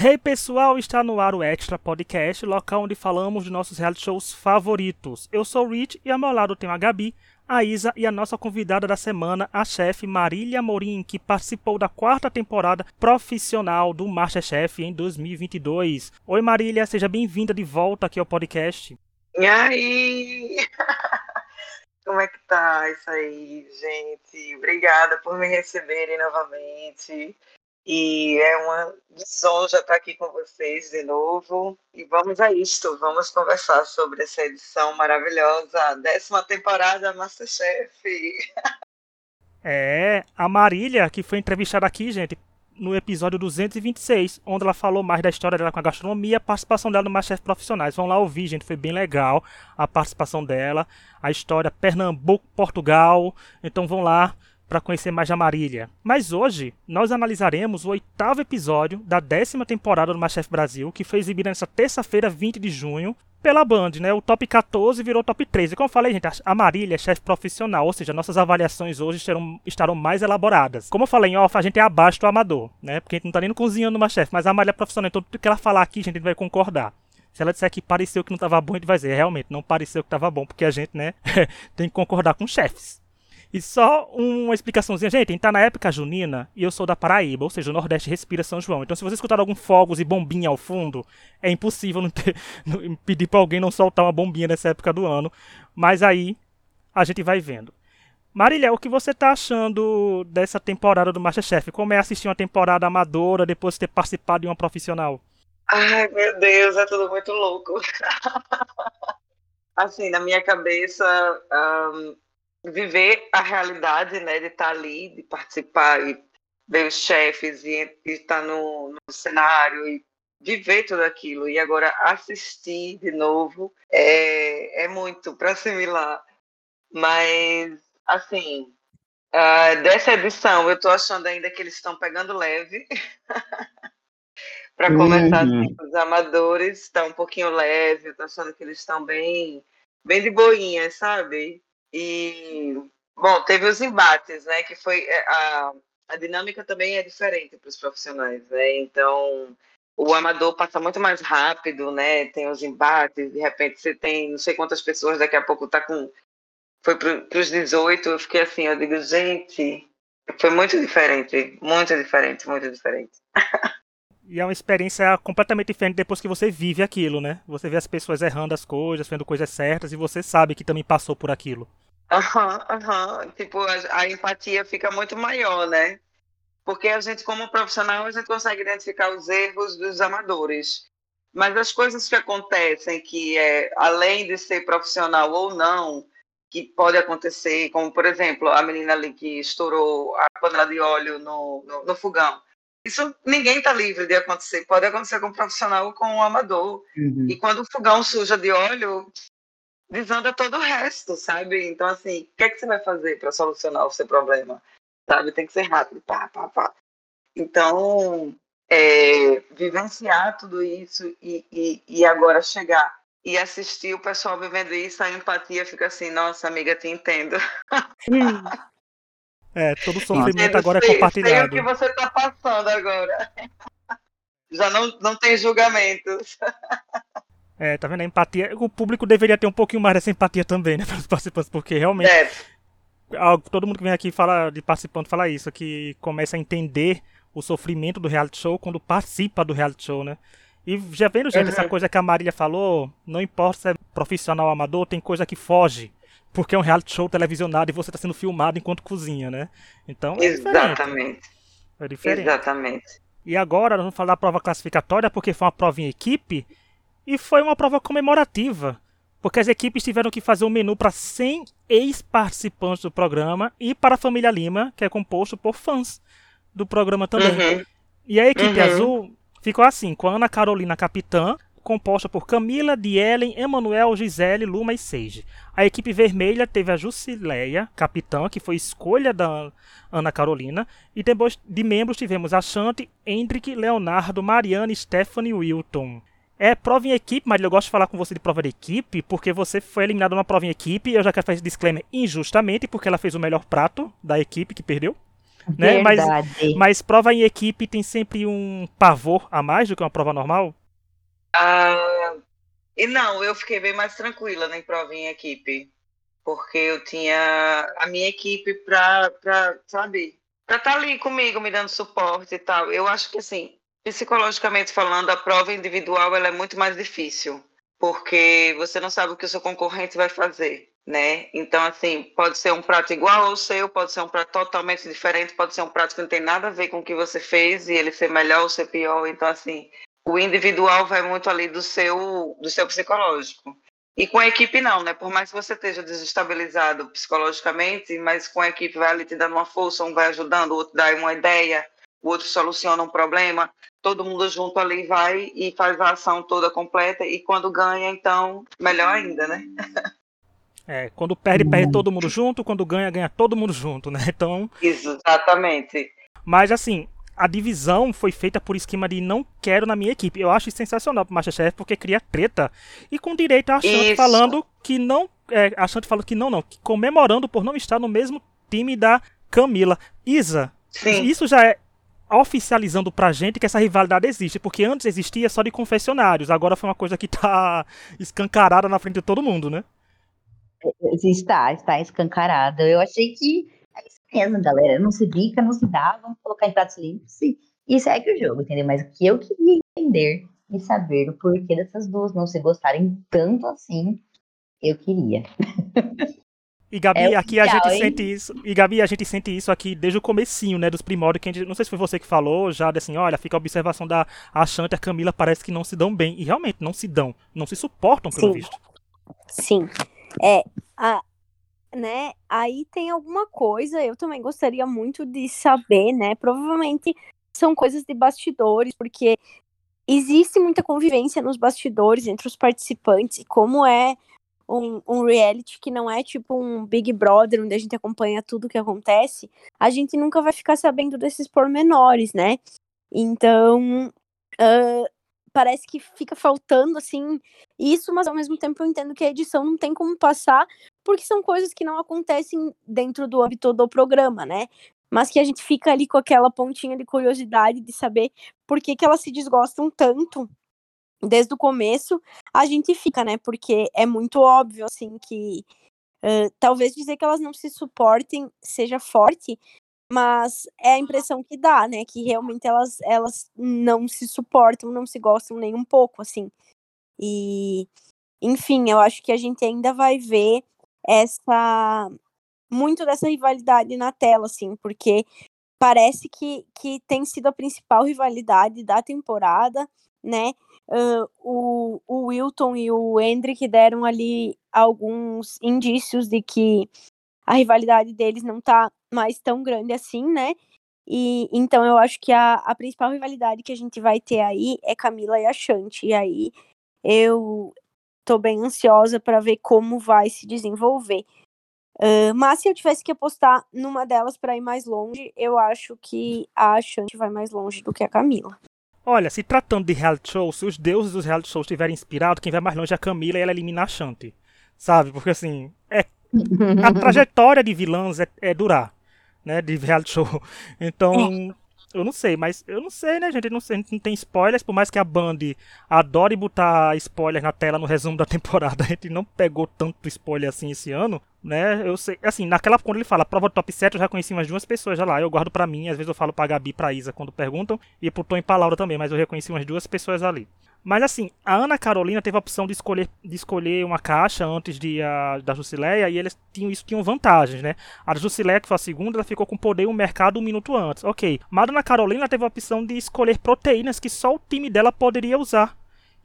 Hey pessoal, está no ar o Extra Podcast, local onde falamos de nossos reality shows favoritos. Eu sou o Rich e ao meu lado tenho a Gabi, a Isa e a nossa convidada da semana, a chefe Marília Morim, que participou da quarta temporada profissional do Masterchef em 2022. Oi Marília, seja bem-vinda de volta aqui ao podcast. E aí? Como é que tá isso aí, gente? Obrigada por me receberem novamente. E é uma desonra estar aqui com vocês de novo. E vamos a isto, vamos conversar sobre essa edição maravilhosa, décima temporada Masterchef. É, a Marília, que foi entrevistada aqui, gente, no episódio 226, onde ela falou mais da história dela com a gastronomia a participação dela no Masterchef Profissionais. Vão lá ouvir, gente, foi bem legal a participação dela, a história Pernambuco, Portugal. Então vão lá para conhecer mais a Marília. Mas hoje nós analisaremos o oitavo episódio da décima temporada do Masterchef Brasil, que foi exibida nessa terça-feira, 20 de junho, pela Band, né? O top 14 virou top 13. Como eu falei, gente, a Marília é chefe profissional, ou seja, nossas avaliações hoje estarão, estarão mais elaboradas. Como eu falei off, a gente é abaixo do amador, né? Porque a gente não tá nem cozinhando no Masterchef, mas a Marília é profissional, então tudo que ela falar aqui, a gente vai concordar. Se ela disser que pareceu que não estava bom, a gente vai dizer, realmente, não pareceu que estava bom, porque a gente, né, tem que concordar com chefes. E só uma explicaçãozinha, gente, a gente tá na época junina e eu sou da Paraíba, ou seja, o Nordeste respira São João. Então se você escutar algum fogos e bombinha ao fundo, é impossível não ter, não, pedir para alguém não soltar uma bombinha nessa época do ano. Mas aí a gente vai vendo. Marília, o que você tá achando dessa temporada do Masterchef? Como é assistir uma temporada amadora depois de ter participado de uma profissional? Ai, meu Deus, é tudo muito louco. assim, na minha cabeça, um viver a realidade, né, de estar ali, de participar e ver os chefes e, e estar no, no cenário e viver tudo aquilo e agora assistir de novo é, é muito para assimilar. Mas, assim, uh, dessa edição eu estou achando ainda que eles estão pegando leve. para começar, uhum. assim, os amadores estão um pouquinho leve, eu tô achando que eles estão bem, bem de boinha, sabe? E, bom, teve os embates, né? Que foi. É, a, a dinâmica também é diferente para os profissionais, né? Então, o amador passa muito mais rápido, né? Tem os embates, de repente você tem não sei quantas pessoas, daqui a pouco tá com. Foi para os 18, eu fiquei assim, eu digo, gente, foi muito diferente, muito diferente, muito diferente. E é uma experiência completamente diferente depois que você vive aquilo, né? Você vê as pessoas errando as coisas, fazendo coisas certas, e você sabe que também passou por aquilo. Aham, aham. Tipo, a, a, empatia fica muito maior, né? Porque a gente, como profissional, a gente consegue identificar os erros dos amadores. Mas as coisas que acontecem, que é, além de ser profissional ou não, que pode acontecer, como, por exemplo, a menina ali que estourou a panela de óleo no, no, no fogão isso ninguém está livre de acontecer. Pode acontecer com um profissional ou com um amador. Uhum. E quando o fogão suja de óleo, desanda todo o resto, sabe? Então, assim, o que é que você vai fazer para solucionar o seu problema? Sabe? Tem que ser rápido. Pá, pá, pá. Então, é, vivenciar tudo isso e, e, e agora chegar e assistir o pessoal vivendo isso, a empatia fica assim, nossa amiga, te entendo. É, todo sofrimento agora é compartilhado. Sei o que você está passando agora. Já não, não tem julgamentos. É, tá vendo? A empatia. O público deveria ter um pouquinho mais dessa empatia também, né? Para os participantes, porque realmente. É. Todo mundo que vem aqui fala de participante fala isso, que começa a entender o sofrimento do reality show quando participa do reality show, né? E já vendo, gente, uhum. essa coisa que a Marília falou, não importa se é profissional ou amador, tem coisa que foge porque é um reality show televisionado e você está sendo filmado enquanto cozinha, né? Então é Exatamente. Diferente. É diferente. Exatamente. E agora nós vamos falar da prova classificatória, porque foi uma prova em equipe e foi uma prova comemorativa. Porque as equipes tiveram que fazer um menu para 100 ex-participantes do programa e para a família Lima, que é composto por fãs do programa também. Uhum. E a equipe uhum. azul ficou assim, com a Ana Carolina capitã, composta por Camila, Dielen, Emanuel, Gisele, Luma e Seige. A equipe vermelha teve a Jusileia, capitã, que foi escolha da Ana Carolina, e depois de membros tivemos a Chante, Hendrick, Leonardo, Mariana, Stephanie e Wilton. É prova em equipe, mas eu gosto de falar com você de prova de equipe, porque você foi eliminado numa prova em equipe, eu já quero fazer disclaimer injustamente, porque ela fez o melhor prato da equipe que perdeu. né? Mas, mas prova em equipe tem sempre um pavor a mais do que uma prova normal? Ah, e não, eu fiquei bem mais tranquila na prova em equipe. Porque eu tinha a minha equipe para, sabe, para estar tá ali comigo, me dando suporte e tal. Eu acho que, assim, psicologicamente falando, a prova individual ela é muito mais difícil. Porque você não sabe o que o seu concorrente vai fazer né? Então, assim, pode ser um prato igual ao seu, pode ser um prato totalmente diferente, pode ser um prato que não tem nada a ver com o que você fez e ele ser melhor ou ser pior. Então, assim, o individual vai muito ali do seu, do seu psicológico. E com a equipe não, né? Por mais que você esteja desestabilizado psicologicamente, mas com a equipe vai ali te dando uma força, um vai ajudando, o outro dá uma ideia, o outro soluciona um problema, todo mundo junto ali vai e faz a ação toda completa e quando ganha, então, melhor ainda, né? É, quando perde, perde todo mundo junto, quando ganha, ganha todo mundo junto, né? Então. Exatamente. Mas assim, a divisão foi feita por esquema de não quero na minha equipe. Eu acho sensacional pro Masterchef porque cria treta. E com direito a Chante falando que não. É, a falando que não, não. Que comemorando por não estar no mesmo time da Camila. Isa, Sim. isso já é oficializando pra gente que essa rivalidade existe, porque antes existia só de confessionários, agora foi uma coisa que tá escancarada na frente de todo mundo, né? Está, está escancarado. Eu achei que mesmo, galera. Não se bica, não se dá, vamos colocar em pratos limpos e, e segue o jogo, entendeu? Mas o que eu queria entender e saber o porquê dessas duas não se gostarem tanto assim, eu queria. E Gabi, é aqui a gente hein? sente isso. E Gabi, a gente sente isso aqui desde o comecinho, né, dos primórdios, que a gente, não sei se foi você que falou, já assim, olha, fica a observação da Achante e a Camila parece que não se dão bem. E realmente não se dão, não se suportam pelo Sim. visto. Sim. É, a, né? Aí tem alguma coisa, eu também gostaria muito de saber, né? Provavelmente são coisas de bastidores, porque existe muita convivência nos bastidores entre os participantes, e como é um, um, reality que não é tipo um Big Brother, onde a gente acompanha tudo que acontece, a gente nunca vai ficar sabendo desses pormenores, né? Então, uh, parece que fica faltando, assim, isso, mas ao mesmo tempo eu entendo que a edição não tem como passar, porque são coisas que não acontecem dentro do âmbito do programa, né? Mas que a gente fica ali com aquela pontinha de curiosidade de saber por que, que elas se desgostam tanto desde o começo, a gente fica, né? Porque é muito óbvio, assim, que uh, talvez dizer que elas não se suportem seja forte, mas é a impressão que dá, né? Que realmente elas, elas não se suportam, não se gostam nem um pouco, assim. E, enfim, eu acho que a gente ainda vai ver essa muito dessa rivalidade na tela, assim, porque parece que, que tem sido a principal rivalidade da temporada, né? Uh, o, o Wilton e o Hendrick deram ali alguns indícios de que a rivalidade deles não tá mais tão grande assim, né? E então eu acho que a, a principal rivalidade que a gente vai ter aí é Camila e a Shanti. E aí eu tô bem ansiosa para ver como vai se desenvolver. Uh, mas se eu tivesse que apostar numa delas para ir mais longe, eu acho que a Shanti vai mais longe do que a Camila. Olha, se tratando de reality show, se os deuses dos reality shows estiverem inspirados, quem vai mais longe é a Camila e ela elimina a Shanti. Sabe? Porque assim, é a trajetória de vilãs é, é durar, né? De reality show. Então, é. eu não sei, mas eu não sei, né, gente? Não, sei, não tem spoilers, por mais que a Band adore botar spoilers na tela no resumo da temporada, a gente não pegou tanto spoiler assim esse ano, né? Eu sei, assim, naquela quando ele fala prova do top 7, eu já conheci umas duas pessoas já lá. Eu guardo para mim, às vezes eu falo pra Gabi, pra Isa quando perguntam, e pro Tom e pra Laura também, mas eu reconheci umas duas pessoas ali. Mas assim, a Ana Carolina teve a opção de escolher, de escolher uma caixa antes de a, da Jusileia e eles tinham isso tinham vantagens, né? A Jusileia, que foi a segunda, ela ficou com poder um mercado um minuto antes. Ok. Mas a Ana Carolina teve a opção de escolher proteínas que só o time dela poderia usar.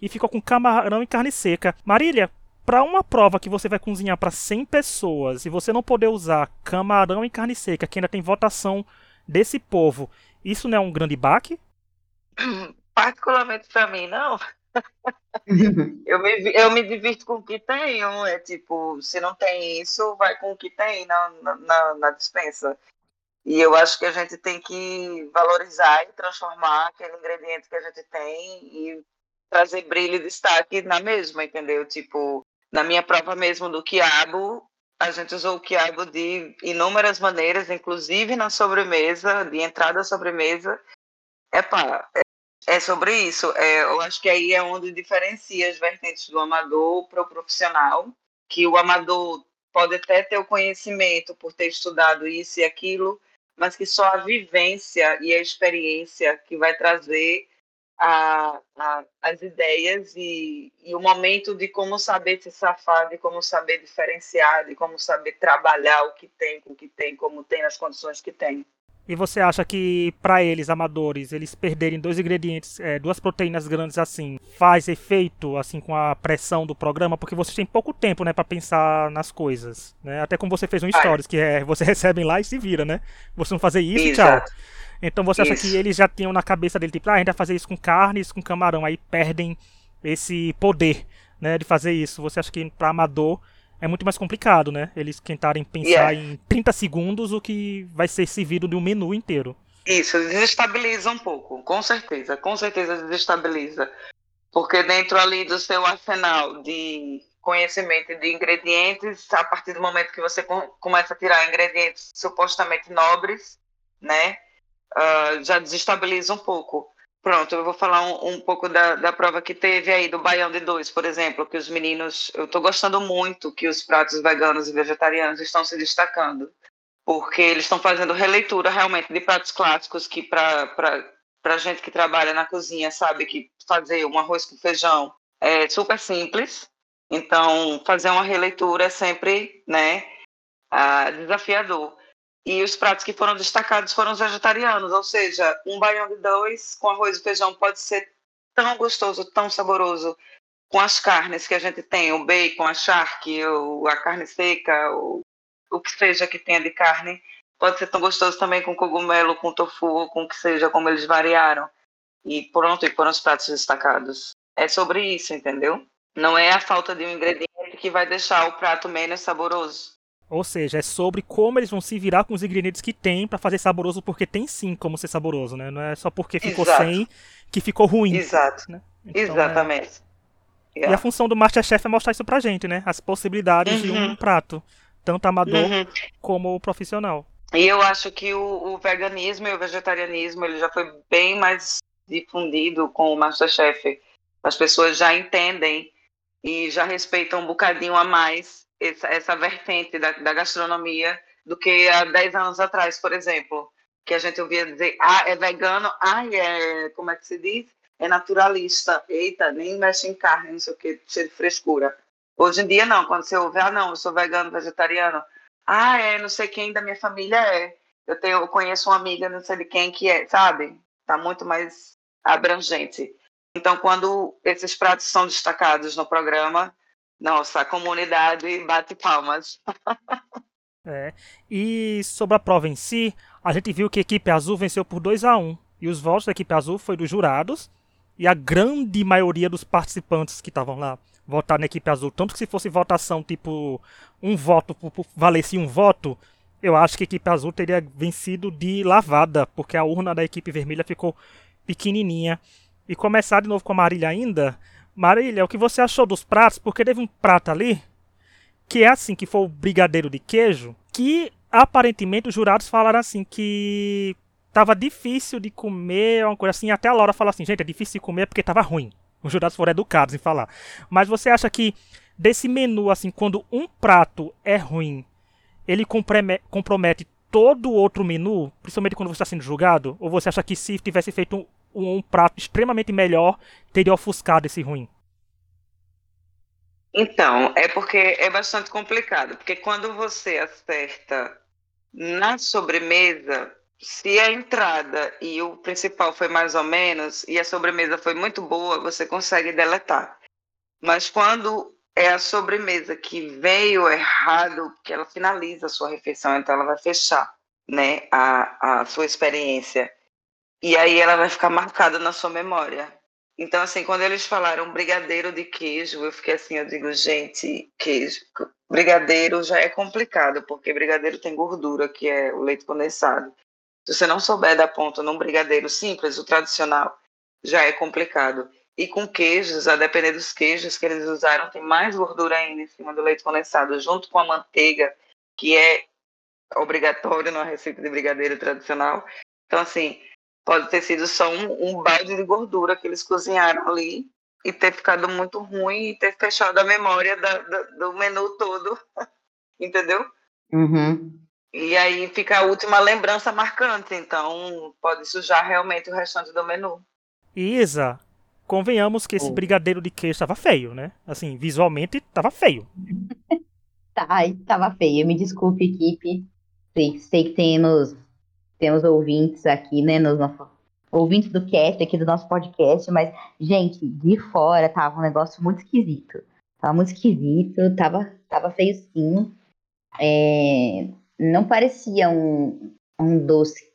E ficou com camarão e carne seca. Marília, para uma prova que você vai cozinhar para 100 pessoas e você não poder usar camarão e carne seca, que ainda tem votação desse povo, isso não é um grande baque? Particularmente para mim, não. eu, me, eu me divirto com o que tenho. É tipo, se não tem isso, vai com o que tem na, na, na dispensa. E eu acho que a gente tem que valorizar e transformar aquele ingrediente que a gente tem e trazer brilho e destaque na mesma, entendeu? Tipo, na minha prova mesmo do quiabo, a gente usou o quiabo de inúmeras maneiras, inclusive na sobremesa, de entrada à sobremesa. Epá, é, sobre isso. É, eu acho que aí é onde diferencia as vertentes do amador para o profissional, que o amador pode até ter o conhecimento por ter estudado isso e aquilo, mas que só a vivência e a experiência que vai trazer a, a, as ideias e, e, o momento de como saber se safar, de como saber diferenciar, de como saber trabalhar o que tem, com o que tem, como tem, nas condições que tem. E você acha que para eles, amadores, eles perderem dois ingredientes, é, duas proteínas grandes assim, faz efeito assim com a pressão do programa? Porque vocês têm pouco tempo, né, para pensar nas coisas, né? Até como você fez um stories, que é você recebe lá e se vira, né? Você não fazer isso, Exato. tchau. Então você acha isso. que eles já tinham na cabeça dele, tipo, ah, a gente vai fazer isso com carne, isso com camarão, aí perdem esse poder, né, de fazer isso. Você acha que para amador é muito mais complicado, né? Eles tentarem pensar yeah. em 30 segundos o que vai ser servido de um menu inteiro. Isso, desestabiliza um pouco, com certeza, com certeza desestabiliza. Porque dentro ali do seu arsenal de conhecimento de ingredientes, a partir do momento que você começa a tirar ingredientes supostamente nobres, né, uh, já desestabiliza um pouco. Pronto, eu vou falar um, um pouco da, da, prova que teve aí do Baião de Dois, por exemplo, que os meninos, eu estou gostando muito que os pratos veganos e vegetarianos estão se destacando, porque eles estão fazendo releitura realmente de pratos clássicos que para a gente que trabalha na cozinha sabe que fazer um arroz com feijão é super simples, então fazer uma releitura é sempre né, uh, desafiador. E os pratos que foram destacados foram os vegetarianos, ou seja, um baião de dois com arroz e feijão pode ser tão gostoso, tão saboroso com as carnes que a gente tem, o bacon, a charque, ou a carne seca, ou o que seja que tenha de carne, pode ser tão gostoso também com cogumelo, com tofu, com o que seja, como eles variaram. E pronto, e foram os pratos destacados. É sobre isso, entendeu? Não é a falta de um ingrediente que vai deixar o prato menos saboroso. Ou seja, é sobre como eles vão se virar com os ingredientes que tem para fazer saboroso, porque tem sim como ser saboroso, né? Não é só porque ficou Exato. sem que ficou ruim. Exato. Né? Então, Exatamente. É... Yeah. E a função do Masterchef é mostrar isso pra gente, né? As possibilidades uhum. de um uhum. prato, tanto amador uhum. como profissional. E eu acho que o, o, veganismo e o vegetarianismo ele já foi bem mais difundido com o Masterchef. As pessoas já entendem e já respeitam um bocadinho a mais essa, essa vertente da, da, gastronomia do que há 10 anos atrás, por exemplo, que a gente ouvia dizer, ah, é vegano, ah, é, como é que se diz? É naturalista, eita, nem mexe em carne, não sei o que, cheio de frescura. Hoje em dia, não, quando você ouve, ah, não, eu sou vegano, vegetariano, ah, é, não sei quem da minha família é, eu, tenho, eu conheço uma amiga, não sei de quem que é, sabe? Tá muito mais abrangente. Então, quando esses pratos são destacados no programa, nossa, a comunidade bate palmas. é. E sobre a prova em si, a gente viu que a equipe azul venceu por 2 a 1 E os votos da equipe azul foi dos jurados. E a grande maioria dos participantes que estavam lá votaram na equipe azul. Tanto que se fosse votação tipo um voto valesse um voto, eu acho que a equipe azul teria vencido de lavada, porque a urna da equipe vermelha ficou pequenininha. E começar de novo com a Marília ainda, Marília, o que você achou dos pratos? Porque teve um prato ali que é assim, que foi o brigadeiro de queijo, que aparentemente os jurados falaram assim que tava difícil de comer, uma coisa assim, até a Laura falou assim, gente, é difícil de comer porque tava ruim. Os jurados foram educados em falar. Mas você acha que desse menu, assim, quando um prato é ruim, ele compromete todo outro menu, principalmente quando você está sendo julgado? Ou você acha que se tivesse feito um, prato extremamente melhor teria ofuscado esse ruim? Então, é porque é bastante complicado, porque quando você acerta na sobremesa, se a entrada e o principal foi mais ou menos, e a sobremesa foi muito boa, você consegue deletar. Mas quando é a sobremesa que veio errado, que ela finaliza a sua refeição, então ela vai fechar né, a, a sua experiência. E aí ela vai ficar marcada na sua memória. Então, assim, quando eles falaram brigadeiro de queijo, eu fiquei assim, eu digo, gente, queijo. Brigadeiro já é complicado, porque brigadeiro tem gordura, que é o leite condensado. Se você não souber dar ponto num brigadeiro simples, o tradicional, já é complicado. e com queijos, a depender dos queijos que eles usaram, tem mais gordura ainda em cima do leite condensado, junto com a manteiga, que é obrigatório numa receita de brigadeiro tradicional. Então, assim, pode ter sido só um, um balde de gordura que eles cozinharam ali e ter ficado muito ruim e ter fechado a memória da, da, do menu todo, entendeu? Uhum. E aí fica a última lembrança marcante, então pode sujar realmente o restante do menu. Isa, convenhamos que esse Oh. brigadeiro de queijo estava feio, né? Assim, visualmente estava feio. Tá, ai, tava feio. Me desculpe, equipe. Sei, sei que temos, temos ouvintes aqui, né? Nos nossos, ouvintes do cast aqui do nosso podcast, mas, gente, de fora tava um negócio muito esquisito. Tava muito esquisito, tava, tava feio sim. É, não parecia um, um doce.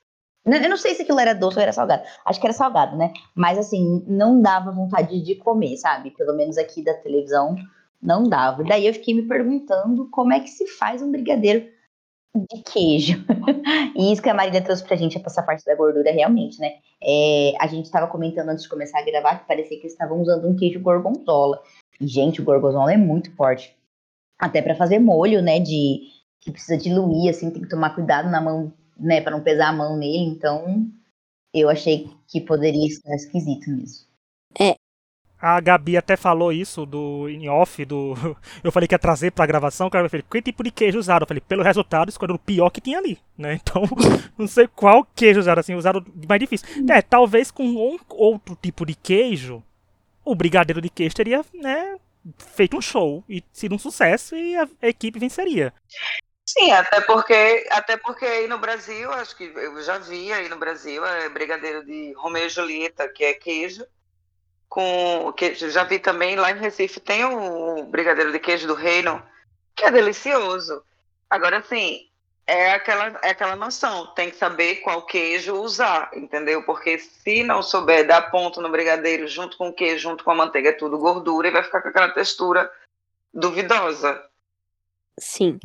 Eu não sei se aquilo era doce ou era salgado. Acho que era salgado, né? Mas assim, não dava vontade de comer, sabe? Pelo menos aqui da televisão não dava. Daí eu fiquei me perguntando como é que se faz um brigadeiro de queijo. e isso que a Marília trouxe pra gente, essa parte da gordura, realmente, né? É, a gente tava comentando antes de começar a gravar que parecia que eles estavam usando um queijo gorgonzola. E, gente, o gorgonzola é muito forte. Até pra fazer molho, né? De que precisa diluir, assim, tem que tomar cuidado na mão, né? Pra não pesar a mão nele. Então, eu achei que poderia estar esquisito mesmo. A Gabi até falou isso do em off do. Eu falei que ia trazer pra gravação, o cara falou, que tipo de queijo usaram? Eu falei, pelo resultado, escolheram o pior que tinha ali, né? Então, não sei qual queijo usaram, assim, usaram mais difícil. É, talvez com um outro tipo de queijo, o brigadeiro de queijo teria, né, feito um show e sido um sucesso e a equipe venceria. Sim, até porque, até porque aí no Brasil, acho que eu já vi aí no Brasil, é brigadeiro de Romeu e Julieta, que é queijo, com que já vi também lá em Recife tem o brigadeiro de queijo do Reino, que é delicioso. Agora assim, é aquela é aquela noção, tem que saber qual queijo usar, entendeu? Porque se não souber dar ponto no brigadeiro junto com o queijo, junto com a manteiga, é tudo gordura e vai ficar com aquela textura duvidosa. Sim.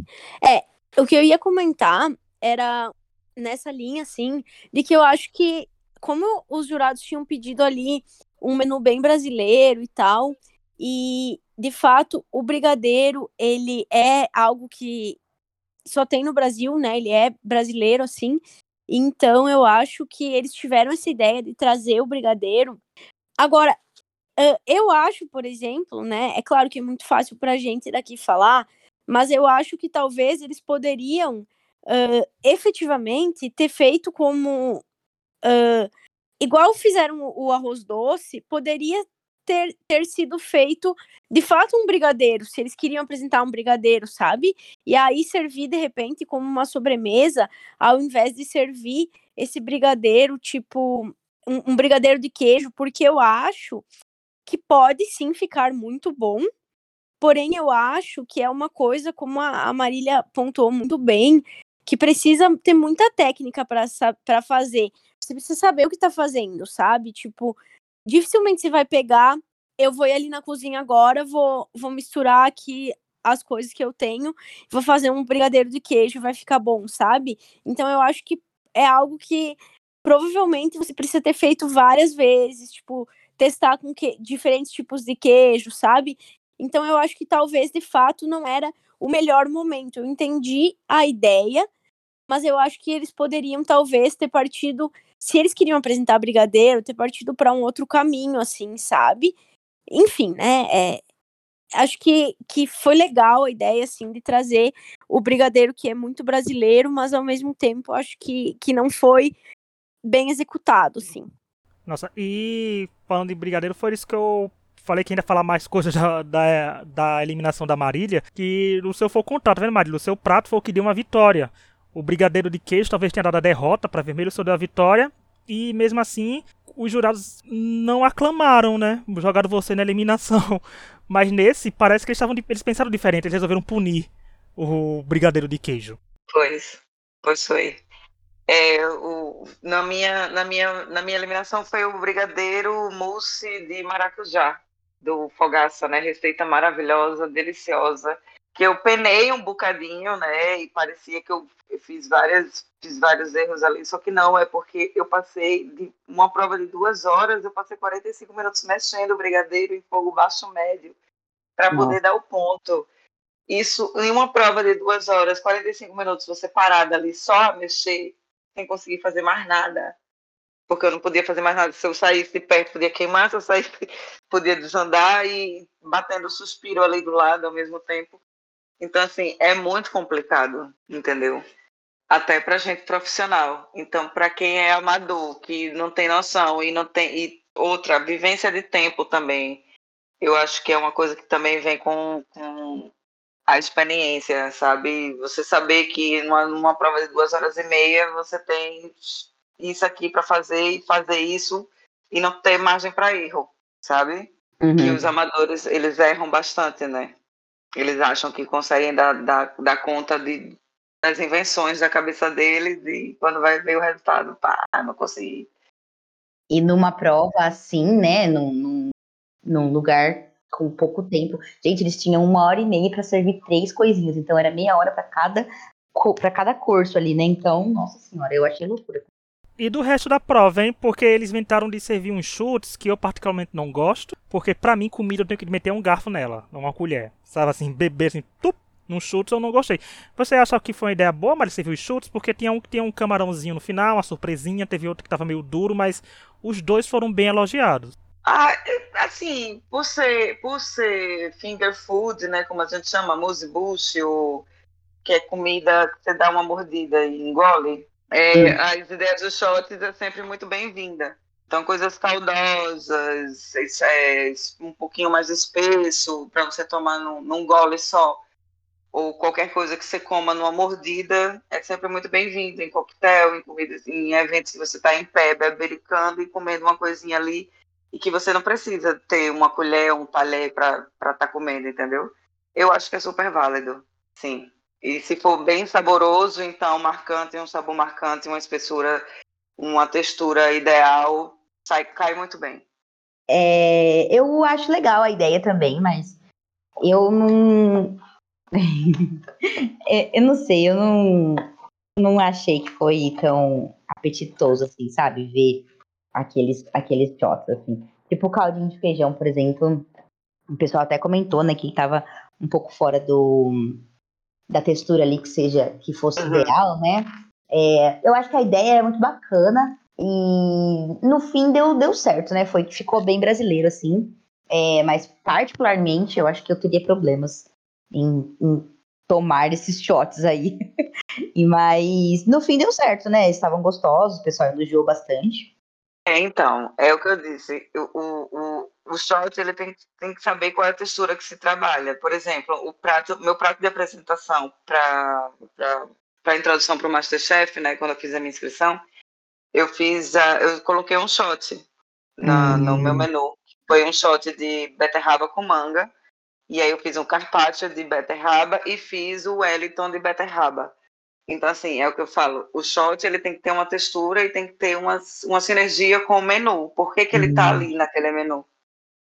É, o que eu ia comentar era nessa linha, assim, de que eu acho que, como os jurados tinham pedido ali um menu bem brasileiro e tal, e de fato o brigadeiro, ele é algo que só tem no Brasil, né? Ele é brasileiro, assim. Então eu acho que eles tiveram essa ideia de trazer o brigadeiro. Agora, eu acho, por exemplo, né? É claro que é muito fácil pra gente daqui falar, mas eu acho que talvez eles poderiam ah, efetivamente ter feito como. ah, igual fizeram o arroz doce, poderia ter, ter sido feito de fato um brigadeiro, se eles queriam apresentar um brigadeiro, sabe? E aí servir de repente como uma sobremesa, ao invés de servir esse brigadeiro, tipo um, um brigadeiro de queijo, porque eu acho que pode sim ficar muito bom. Porém, eu acho que é uma coisa, como a Marília pontuou muito bem, que precisa ter muita técnica para fazer. Você precisa saber o que tá fazendo, sabe? Tipo, dificilmente você vai pegar, eu vou ir ali na cozinha agora, vou, vou misturar aqui as coisas que eu tenho, vou fazer um brigadeiro de queijo, vai ficar bom, sabe? Então eu acho que é algo que provavelmente você precisa ter feito várias vezes, tipo, testar com que, diferentes tipos de queijo, sabe? Então eu acho que talvez de fato não era o melhor momento. Eu entendi a ideia, mas eu acho que eles poderiam talvez ter partido, se eles queriam apresentar brigadeiro, ter partido para um outro caminho, assim, sabe? Enfim, né? é, acho que, que foi legal a ideia, assim, de trazer o brigadeiro que é muito brasileiro, mas ao mesmo tempo acho que, que não foi bem executado, assim. Nossa, e falando em brigadeiro, foi isso que eu falei que ainda falar mais coisas da, da, da eliminação da Marília, que o seu foi o contrário, tá vendo, Marília? O seu prato foi o que deu uma vitória. O brigadeiro de queijo talvez tenha dado a derrota para vermelho, seu deu a vitória. E mesmo assim, os jurados não aclamaram, né? Jogaram você na eliminação. Mas nesse, parece que eles, eles pensaram diferente, eles resolveram punir o brigadeiro de queijo. Pois, pois foi. É, o, na, minha, na, minha, na minha eliminação foi o brigadeiro mousse de maracujá, do Fogaça, né? Receita maravilhosa, deliciosa. Que eu penei um bocadinho, né? E parecia que eu fiz várias, fiz vários erros ali, só que não, é porque eu passei de uma prova de duas horas, eu passei 45 minutos mexendo o brigadeiro em fogo baixo médio para poder dar o ponto. Isso em uma prova de duas horas, 45 minutos, você parada ali só a mexer, sem conseguir fazer mais nada. Porque eu não podia fazer mais nada. Se eu saísse de perto, podia queimar, se eu saísse, podia desandar e batendo suspiro ali do lado ao mesmo tempo. Então, assim, é muito complicado, entendeu? Até para gente profissional. Então, para quem é amador, que não tem noção e não tem. E outra, vivência de tempo também. Eu acho que é uma coisa que também vem com, com a experiência, sabe? Você saber que numa, numa prova de duas horas e meia você tem isso aqui para fazer e fazer isso e não ter margem para erro, sabe? Uhum. Que os amadores eles erram bastante, né? Eles acham que conseguem dar, dar, dar conta de, das invenções da cabeça deles e quando vai ver o resultado, pá, não consegui. E numa prova assim, né, num, num, num lugar com pouco tempo. Gente, eles tinham uma hora e meia para servir três coisinhas, então era meia hora para cada para cada curso ali, né? Então, nossa senhora, eu achei loucura. E do resto da prova, hein? Porque eles inventaram de servir uns chutes que eu particularmente não gosto. Porque para mim, comida eu tenho que meter um garfo nela, uma colher. Sabe assim, beber assim, tup, num chutes eu não gostei. Você acha que foi uma ideia boa, mas serviu os chutes? Porque tinha um que tinha um camarãozinho no final, uma surpresinha, teve outro que tava meio duro, mas os dois foram bem elogiados. Ah, assim, por ser, por ser finger food, né, como a gente chama, mousse bouche, ou que é comida que você dá uma mordida e engole, é, as ideias dos shots é sempre muito bem-vinda. Então, coisas caudosas, é, um pouquinho mais espesso, para você tomar num, num gole só, ou qualquer coisa que você coma numa mordida, é sempre muito bem-vindo em coquetel, em comidas, em eventos que você está em pé, bebericando e comendo uma coisinha ali e que você não precisa ter uma colher, um talher para estar tá comendo, entendeu? Eu acho que é super válido, sim. E se for bem saboroso, então marcante, um sabor marcante, uma espessura, uma textura ideal, sai, cai muito bem. É, eu acho legal a ideia também, mas eu não. eu não sei, eu não, não achei que foi tão apetitoso assim, sabe? Ver aqueles, aqueles shots, assim. Tipo o caldinho de feijão, por exemplo. O pessoal até comentou, né, que tava um pouco fora do da textura ali que seja que fosse uhum. ideal, né? É, eu acho que a ideia é muito bacana e no fim deu, deu certo, né? Foi ficou bem brasileiro assim. É, mas particularmente eu acho que eu teria problemas em, em tomar esses shots aí. e mas no fim deu certo, né? Estavam gostosos, o pessoal elogiou bastante. É, então, é o que eu disse. O, o, o short ele tem, tem que saber qual é a textura que se trabalha. Por exemplo, o prato, meu prato de apresentação para a introdução para o Masterchef, né, quando eu fiz a minha inscrição, eu fiz a, eu coloquei um shot na, hum. no meu menu. Foi um shot de beterraba com manga. E aí eu fiz um carpaccio de beterraba e fiz o Wellington de beterraba. Então, assim, é o que eu falo, o shot ele tem que ter uma textura e tem que ter uma, uma sinergia com o menu. Por que, que ele está uhum. ali naquele menu?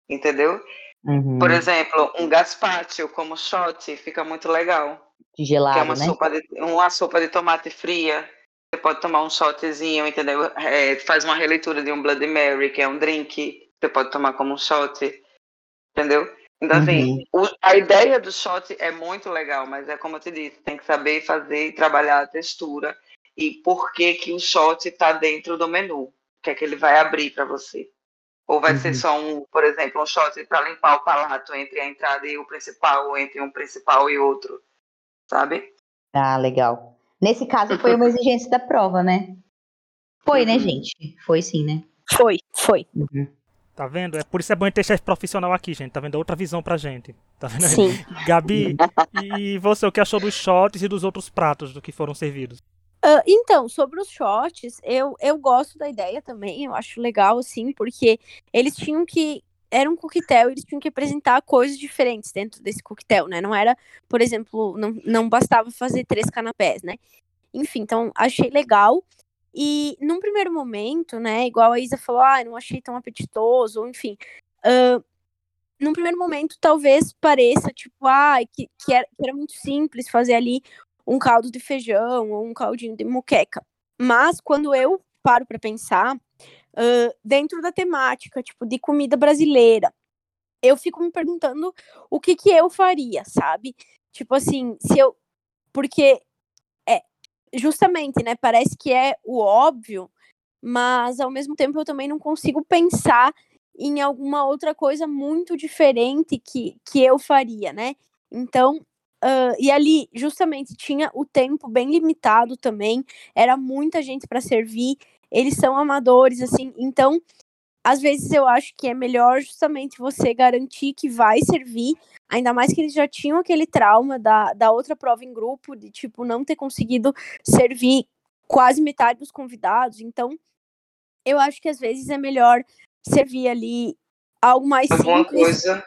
Entendeu? Uhum. Por exemplo, um gazpacho como shot fica muito legal. Gelado, que é uma né? sopa de uma sopa de tomate fria. Você pode tomar um shotzinho, entendeu? É, faz uma releitura de um Bloody Mary, que é um drink. Você pode tomar como um shot, entendeu? Então, assim, uhum. o, a ideia do shot é muito legal, mas é como eu te disse, tem que saber fazer e trabalhar a textura e por que, que o shot está dentro do menu, o que é que ele vai abrir para você. Ou vai uhum. ser só um, por exemplo, um shot para limpar o palato entre a entrada e o principal, ou entre um principal e outro, sabe? Ah, legal. Nesse caso foi uma exigência da prova, né? Foi, né, uhum. né, gente? Foi sim, né? Foi, foi. Uhum. Tá vendo? É por isso é bom ter chefe profissional aqui, gente. Tá vendo? Outra visão pra gente. Tá vendo? Sim. Gabi, e você, o que achou dos shots e dos outros pratos do que foram servidos? Uh, então, sobre os shots, eu, eu gosto da ideia também, eu acho legal, assim, porque eles tinham que. Era um coquetel, eles tinham que apresentar coisas diferentes dentro desse coquetel, né? Não era, por exemplo, não, não bastava fazer três canapés, né? Enfim, então achei legal. E num primeiro momento, né, igual a Isa falou, ah, não achei tão apetitoso, enfim. Uh, num primeiro momento, talvez pareça, tipo, ah, que, que, era, que era muito simples fazer ali um caldo de feijão ou um caldinho de moqueca. Mas quando eu paro para pensar, uh, dentro da temática, tipo, de comida brasileira, eu fico me perguntando o que que eu faria, sabe? Tipo assim, se eu. Porque, justamente, né? Parece que é o óbvio, mas ao mesmo tempo eu também não consigo pensar em alguma outra coisa muito diferente que, que eu faria, né? Então, uh, e ali justamente tinha o tempo bem limitado também, era muita gente para servir, eles são amadores, assim, então às vezes eu acho que é melhor justamente você garantir que vai servir, ainda mais que eles já tinham aquele trauma da, da outra prova em grupo, de tipo não ter conseguido servir quase metade dos convidados, então eu acho que às vezes é melhor servir ali algo mais Alguma simples. coisa.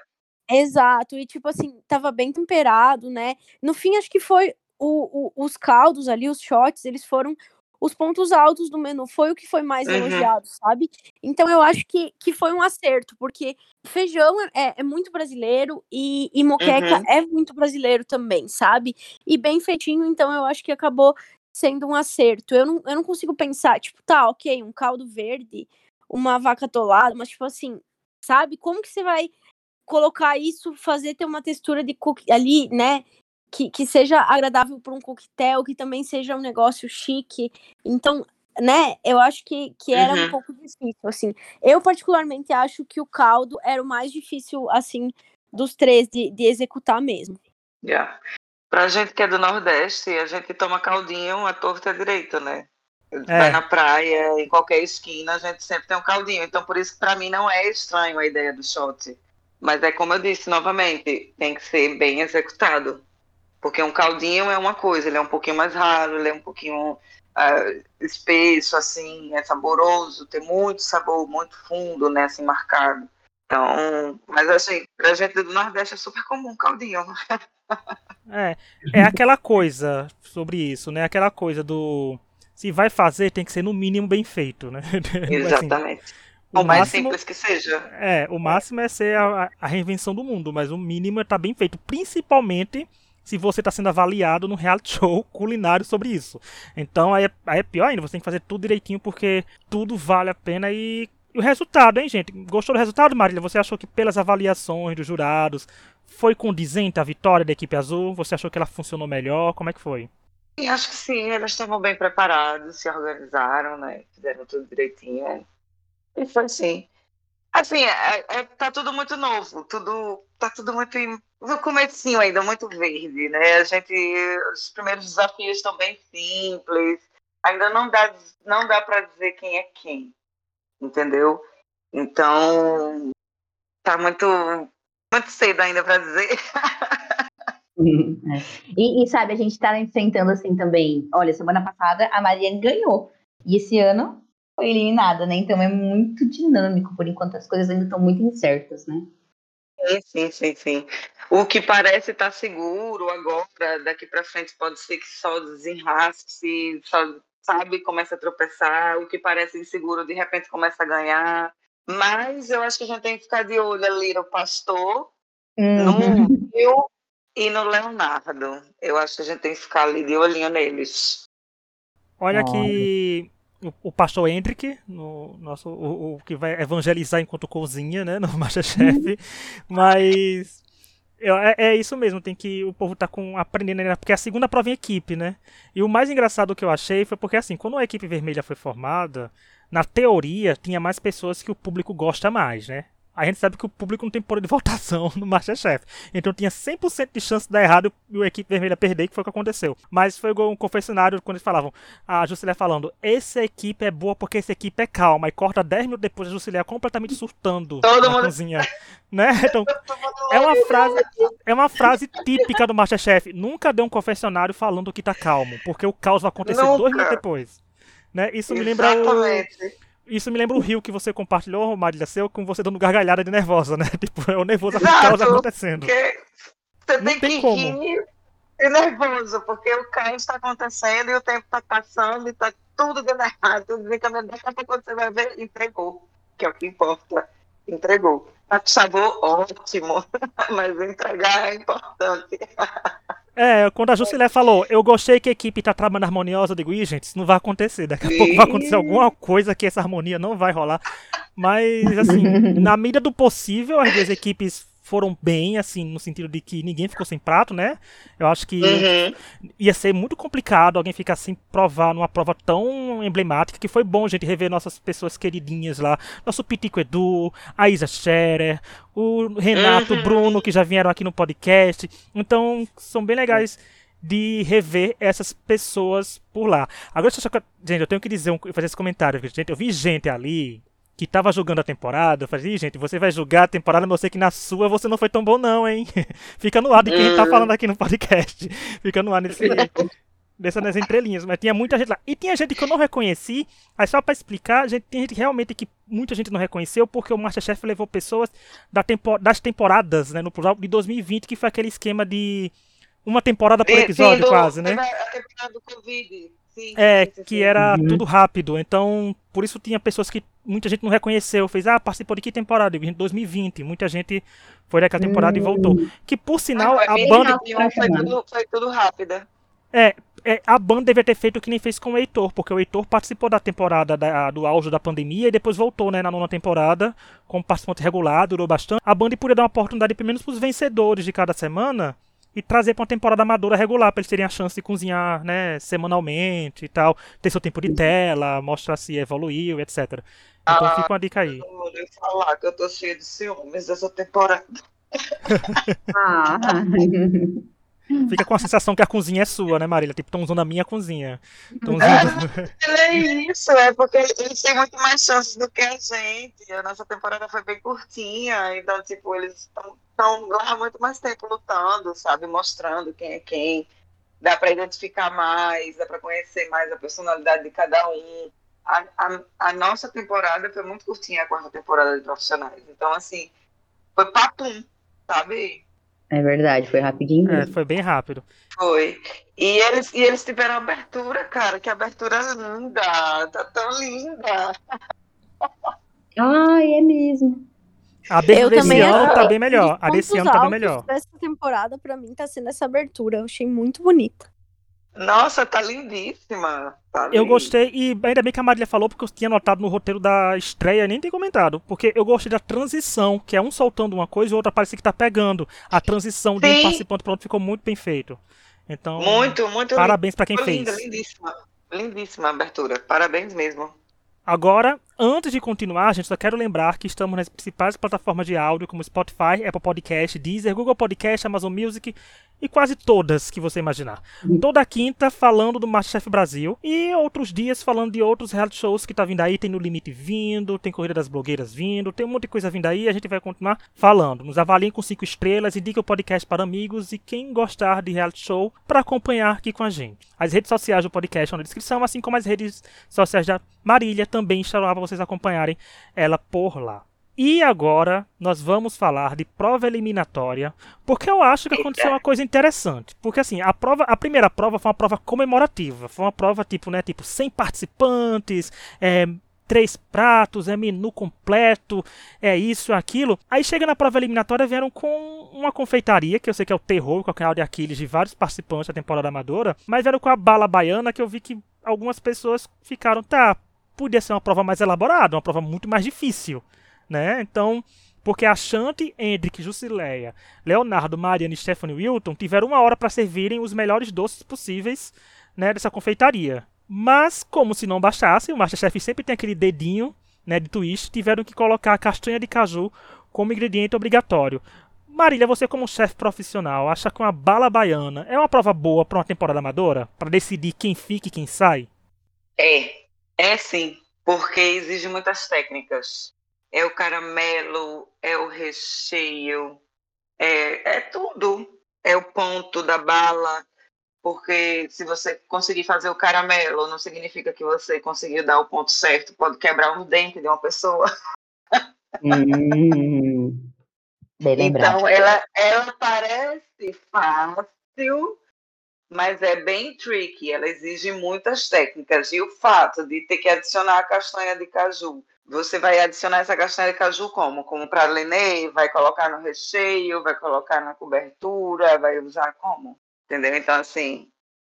Exato, e tipo assim, tava bem temperado, né? No fim, acho que foi o, o, os caldos ali, os shots, eles foram os pontos altos do menu, foi o que foi mais Uhum. elogiado, sabe? Então eu acho que, que foi um acerto, porque feijão é, é muito brasileiro e, e moqueca Uhum. é muito brasileiro também, sabe? E bem feitinho, então eu acho que acabou sendo um acerto. Eu não, eu não consigo pensar, tipo, tá, ok, um caldo verde, uma vaca atolada, mas tipo assim, sabe? Como que você vai colocar isso, fazer ter uma textura de cookie ali, né? Que, que seja agradável para um coquetel, que também seja um negócio chique. Então, né, eu acho que, que era um Uhum. pouco difícil, assim. Eu, particularmente, acho que o caldo era o mais difícil, assim, dos três de, de executar mesmo. Yeah. Pra gente que é do Nordeste, a gente toma caldinho à torta à direita, né? Vai na praia, em qualquer esquina, a gente sempre tem um caldinho. Então, por isso, pra mim, não é estranho a ideia do shot. Mas é como eu disse novamente, tem que ser bem executado. Porque um caldinho é uma coisa, ele é um pouquinho mais raro, ele é um pouquinho ah, espesso, assim, é saboroso, tem muito sabor, muito fundo, né, assim, marcado. Então, mas assim, pra gente do Nordeste é super comum caldinho. É, é aquela coisa sobre isso, né? Aquela coisa do. Se vai fazer, tem que ser no mínimo bem feito, né? Assim, Exatamente. o o mais máximo, simples que seja. é, o máximo é ser a, a reinvenção do mundo, mas o mínimo é estar bem feito. Principalmente se você está sendo avaliado no reality show culinário sobre isso. Então aí é, aí é pior ainda, você tem que fazer tudo direitinho porque tudo vale a pena e. o resultado, hein, gente? Gostou do resultado, Marília? Você achou que pelas avaliações dos jurados foi condizente a vitória da equipe azul? Você achou que ela funcionou melhor? Como é que foi? Sim, acho que sim, eles estavam bem preparados, se organizaram, né? Fizeram tudo direitinho. E foi assim. Assim, é, é- tá tudo muito novo, tudo tá tudo muito no comecinho ainda, muito verde, né? A gente, os primeiros desafios estão bem simples, ainda não dá, não dá para dizer quem é quem, entendeu? Então, tá muito, muito cedo ainda para dizer. E, e, sabe, a gente tá enfrentando assim também. Olha, semana passada a Mariane ganhou. E esse ano foi eliminada, né? Então é muito dinâmico, por enquanto as coisas ainda estão muito incertas, né? Sim, sim, sim, sim. O que parece estar seguro agora, daqui para frente pode ser que só desenrasque, só, sabe, começa a tropeçar. O que parece inseguro, de repente começa a ganhar. Mas eu acho que a gente tem que ficar de olho ali no Pastor, no Uhum. Will e no Leonardo. Eu acho que a gente tem que ficar ali de olhinho neles. Olha Olha. que o, o pastor Hendrick, no nosso, o, o que vai evangelizar enquanto cozinha, né, no Masterchef, mas eu- é, é isso mesmo, tem que o povo tá com aprendendo, ainda, porque é a segunda prova em equipe, né? E o mais engraçado que eu achei foi porque assim, quando a equipe vermelha foi formada, na teoria tinha mais pessoas que o público gosta mais, né? A gente sabe que o público não tem poder de votação no Masterchef. Então tinha 100% de chance de dar errado e a equipe vermelha perder, que foi o que aconteceu. Mas foi igual um confessionário quando eles falavam, a Jusilia falando, essa equipe é boa porque essa equipe é calma. E corta 10 minutos depois a Jusilia completamente surtando Todo na mundo- cozinha. Né? Então, é uma frase, é uma frase típica do Masterchef. Nunca dê um confessionário falando que tá calmo, porque o caos vai acontecer dois Nunca. minutos depois. Né? Isso me lembra o, Exatamente. Isso me lembra o rio que você compartilhou, Marília, seu, com você dando gargalhada de nervosa, né? Tipo, é o nervoso Exato. caos acontecendo. Porque você Não tem, tem que como. rir e nervoso, porque o caos está acontecendo e o tempo está passando e está tudo dando errado, tudo desencaminhando. Daqui a pouco quando você vai ver, entregou, que é o que importa. Entregou. Tá com sabor ótimo, mas entregar é importante. É, quando a Jusilé falou, eu gostei que a equipe tá trabalhando harmoniosa, eu digo, ih, gente, isso não vai acontecer. Daqui a pouco vai acontecer alguma coisa que essa harmonia não vai rolar. Mas, assim, na medida do possível, as duas equipes foram bem, assim, no sentido de que ninguém ficou sem prato, né? Eu acho que Uhum. ia ser muito complicado alguém ficar sem provar numa prova tão emblemática que foi bom, gente, rever nossas pessoas queridinhas lá. Nosso Pitico Edu, a Isa Scherer, o Renato, Uhum. Bruno, que já vieram aqui no podcast. Então, são bem legais de rever essas pessoas por lá. Agora. Gente, eu tenho que dizer, um, fazer esse comentário. Gente, eu vi gente ali que tava julgando a temporada, eu falei, "Ih, gente, você vai julgar a temporada, mas eu sei que na sua você não foi tão bom não, hein? Fica no ar de quem a gente tá Hum. falando aqui no podcast. Fica no ar nesse, dessa nas entrelinhas, mas tinha muita gente lá. E tinha gente que eu não reconheci, aí só pra explicar, gente, tem gente realmente que muita gente não reconheceu, porque o Masterchef levou pessoas da tempo, das temporadas, né, no plural, de 2020, que foi aquele esquema de uma temporada por Sim, episódio, do- quase, né? A temporada do Covid. Sim, É, sim, sim, que era Uhum. tudo rápido. Então, por isso tinha pessoas que muita gente não reconheceu. Fez, ah, participou de que temporada? Eu vi em 2020. Muita gente foi daquela temporada e voltou. Que, por sinal, Ah, a foi banda, rápido, foi tudo, foi tudo rápida. é, a banda deveria ter feito o que nem fez com o Heitor, porque o Heitor participou da temporada da- do auge da pandemia e depois voltou né, na nona temporada como participante regular, durou bastante. A banda podia dar uma oportunidade, pelo menos, para os vencedores de cada semana e trazer para uma temporada amadora regular, para eles terem a chance de cozinhar né, semanalmente e tal, ter seu tempo de tela, mostrar se evoluiu, etc. Então Ah, fica uma dica aí. Eu vou lhe falar que eu tô cheia de ciúmes dessa temporada. Ah. Fica com a sensação que a cozinha é sua, né, Marília? Tipo, estão usando a minha cozinha. Tão usando... É isso, é porque eles têm muito mais chances do que a gente. A nossa temporada foi bem curtinha, então, tipo, eles estão lá há muito mais tempo lutando, sabe? Mostrando quem é quem. Dá para identificar mais, dá para conhecer mais a personalidade de cada um. A, a, a nossa temporada foi muito curtinha, a quarta temporada de profissionais. Então, assim, foi papum, sabe? É verdade, foi rapidinho É, foi bem rápido. Foi. E eles, e eles tiveram abertura, cara, que abertura linda, tá tão linda. Ai, é mesmo. A desse também ano tá bem melhor. A desse ano tá bem melhor. Dessa temporada, pra mim, tá sendo essa abertura. Eu achei muito bonita. Nossa, tá lindíssima. Tá Eu linda. gostei, e ainda bem que a Marília falou, porque eu tinha notado no roteiro da estreia, nem tem comentado. Porque eu gostei da transição, que é um soltando uma coisa e o outro parece que tá pegando. A transição de um Sim. participante para outro ficou muito bem feito. Então, Muito, muito parabéns pra quem linda. fez. Linda, lindíssima. Lindíssima a abertura. Parabéns mesmo. Agora, antes de continuar, gente, só quero lembrar que estamos nas principais plataformas de áudio, como Spotify, Apple Podcast, Deezer, Google Podcast, Amazon Music e quase todas que você imaginar. Toda quinta falando do Masterchef Brasil e outros dias falando de outros reality shows que tá vindo aí. Tem No Limite vindo, tem Corrida das Blogueiras vindo, tem um monte de coisa vindo aí. A gente vai continuar falando. Nos avaliem com cinco estrelas, indique o podcast para amigos e quem gostar de reality show para acompanhar aqui com a gente. As redes sociais do podcast estão na descrição, assim como as redes sociais da Marília também estarão lá para vocês acompanharem ela por lá. E agora nós vamos falar de prova eliminatória, porque eu acho que aconteceu uma coisa interessante. Porque assim, a prova, a primeira prova foi uma prova comemorativa, foi uma prova tipo, né, tipo 100 participantes, é, três pratos, é menu completo, é isso, aquilo. Aí chega na prova eliminatória, vieram com uma confeitaria, que eu sei que é o terror, com o canal de Aquiles de vários participantes da temporada amadora, mas vieram com a bala baiana, que eu vi que algumas pessoas ficaram, tá, podia ser uma prova mais elaborada, uma prova muito mais difícil, né? Então, porque a Shanti, Hendrik, Jusileia, Leonardo, Mariana e Stephanie Wilton tiveram uma hora para servirem os melhores doces possíveis, né, dessa confeitaria. Mas, como se não bastasse, o Masterchef sempre tem aquele dedinho, né, de twist, tiveram que colocar a castanha de caju como ingrediente obrigatório. Marília, você como chefe profissional, acha que uma bala baiana é uma prova boa para uma temporada amadora? Para decidir quem fica e quem sai? É, é sim, porque exige muitas técnicas. É o caramelo, é o recheio, é, é tudo. É o ponto da bala, porque se você conseguir fazer o caramelo, não significa que você conseguiu dar o ponto certo, pode quebrar um dente de uma pessoa. Hum. Então, ela, ela parece fácil, mas é bem tricky. Ela exige muitas técnicas. E o fato de ter que adicionar a castanha de caju você vai adicionar essa castanha de caju como? Como para Lenê, vai colocar no recheio, vai colocar na cobertura, vai usar como? Entendeu? Então, assim,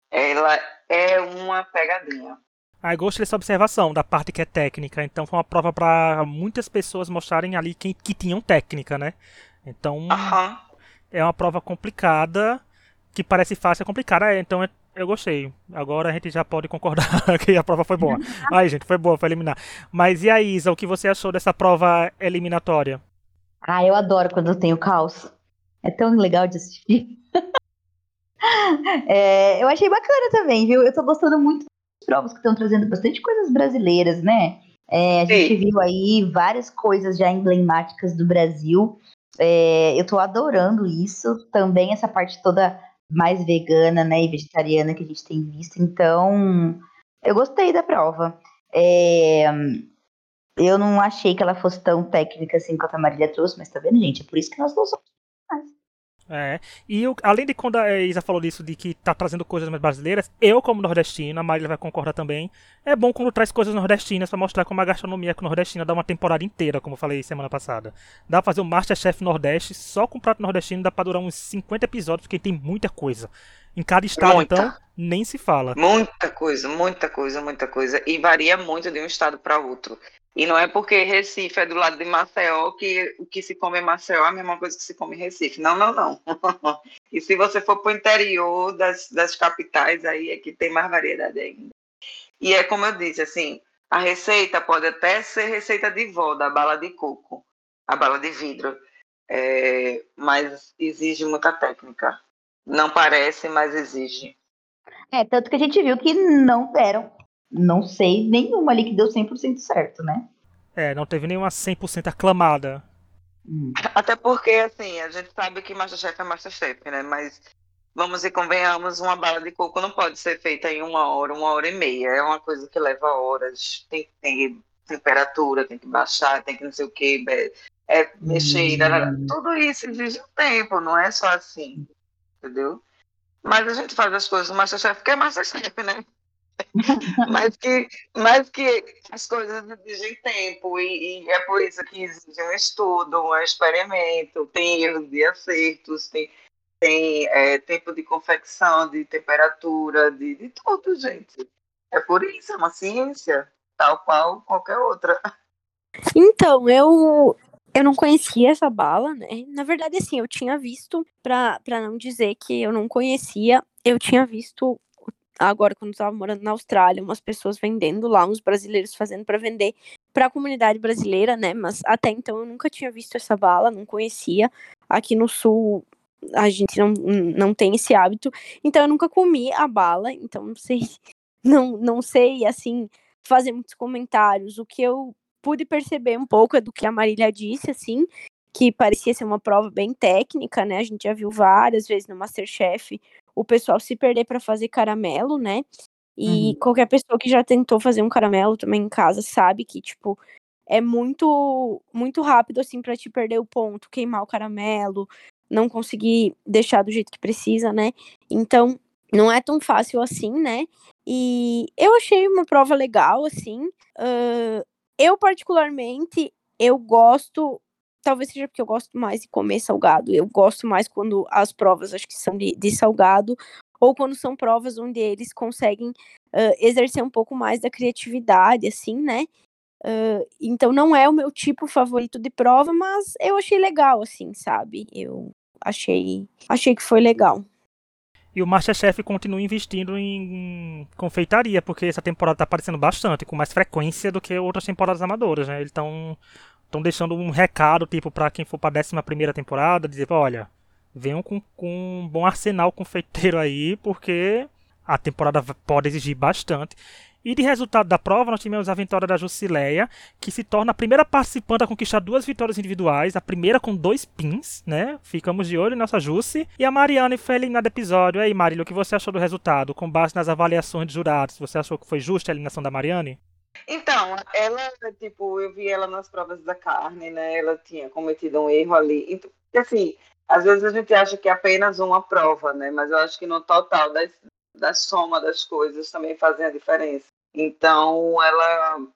ela é uma pegadinha. Aí gostei dessa observação da parte que é técnica. Então foi uma prova para muitas pessoas mostrarem ali que, que tinham técnica, né? Então uhum. é uma prova complicada, que parece fácil, é complicada. É, então é, eu gostei. Agora a gente já pode concordar que a prova foi boa. Ai, gente, foi boa, foi eliminar. Mas e a Isa, o que você achou dessa prova eliminatória? Ah, eu adoro quando tem o caos. É tão legal de assistir. é, eu achei bacana também, viu? Eu tô gostando muito provas que estão trazendo bastante coisas brasileiras, né? É, a gente viu aí várias coisas já emblemáticas do Brasil. É, eu tô adorando isso. Também essa parte toda mais vegana, né, e vegetariana que a gente tem visto. Então, eu gostei da prova. É, eu não achei que ela fosse tão técnica assim quanto a Marília trouxe, mas tá vendo, gente? É por isso que nós não somos é. E eu, além de quando a Isa falou disso, de que tá trazendo coisas mais brasileiras, eu, como nordestina, a Marília vai concordar também, é bom quando traz coisas nordestinas para mostrar como a gastronomia nordestina dá uma temporada inteira, como eu falei semana passada. Dá pra fazer o Masterchef Nordeste só com prato nordestino, dá pra durar uns 50 episódios, porque tem muita coisa. Em cada estado, muita. então, nem se fala. Muita coisa, muita coisa, muita coisa. E varia muito de um estado para outro. E não é porque Recife é do lado de Maceió que o que se come em Maceió é a mesma coisa que se come em Recife. Não, não, não. e se você for para o interior das, das capitais, aí é que tem mais variedade ainda. E é como eu disse, assim, a receita pode até ser receita de vó, da bala de coco, a bala de vidro, é, mas exige muita técnica. Não parece, mas exige. É, tanto que a gente viu que não deram não sei nenhuma ali que deu 100% certo, né? É, não teve nenhuma 100% aclamada. Hum. Até porque, assim, a gente sabe que Masterchef é Masterchef, né? Mas vamos e convenhamos, uma bala de coco não pode ser feita em uma hora, uma hora e meia. É uma coisa que leva horas. Tem que ter temperatura, tem que baixar, tem que não sei o que, é, mexer, hum. tudo isso exige um tempo, não é só assim, entendeu? Mas a gente faz as coisas no Masterchef porque é Masterchef, né? Mas, que, mas que as coisas exigem tempo e, e, é por isso que exige um estudo, um experimento, tem erros e acertos, tem, tem é, tempo de confecção, de temperatura, de, de tudo, gente. É por isso, é uma ciência, tal qual qualquer outra. Então, eu, eu não conhecia essa bala, né? Na verdade, assim, eu tinha visto, para não dizer que eu não conhecia, eu tinha visto agora quando estava morando na Austrália, umas pessoas vendendo lá, uns brasileiros fazendo para vender para a comunidade brasileira, né? Mas até então eu nunca tinha visto essa bala, não conhecia. Aqui no sul a gente não, não tem esse hábito, então eu nunca comi a bala, então não sei, não, não sei assim fazer muitos comentários. O que eu pude perceber um pouco é do que a Marília disse, assim, que parecia ser uma prova bem técnica, né? A gente já viu várias vezes no MasterChef o pessoal se perder para fazer caramelo, né? E uhum. qualquer pessoa que já tentou fazer um caramelo também em casa sabe que, tipo, é muito muito rápido assim para te perder o ponto, queimar o caramelo, não conseguir deixar do jeito que precisa, né? Então, não é tão fácil assim, né? E eu achei uma prova legal, assim. Uh, eu, particularmente, eu gosto talvez seja porque eu gosto mais de comer salgado. Eu gosto mais quando as provas acho que são de, de salgado, ou quando são provas onde eles conseguem uh, exercer um pouco mais da criatividade, assim, né? Uh, então não é o meu tipo favorito de prova, mas eu achei legal, assim, sabe? Eu achei, achei que foi legal. E o Masterchef continua investindo em confeitaria, porque essa temporada tá aparecendo bastante, com mais frequência do que outras temporadas amadoras, né? Eles estão estão deixando um recado, tipo, para quem for pra 11 primeira temporada, dizer, olha, venham com, com um bom arsenal confeiteiro aí, porque a temporada pode exigir bastante. E de resultado da prova, nós tivemos a vitória da Jusileia, que se torna a primeira participante a conquistar duas vitórias individuais, a primeira com dois pins, né? Ficamos de olho nessa Jussi. E a Mariana foi eliminada do episódio. E aí, Marília, o que você achou do resultado, com base nas avaliações de jurados? Você achou que foi justa a eliminação da Mariane? Então, ela, tipo, eu vi ela nas provas da carne, né? Ela tinha cometido um erro ali. Então, assim, às vezes a gente acha que é apenas uma prova, né? Mas eu acho que no total das, da soma das coisas também fazem a diferença. Então, ela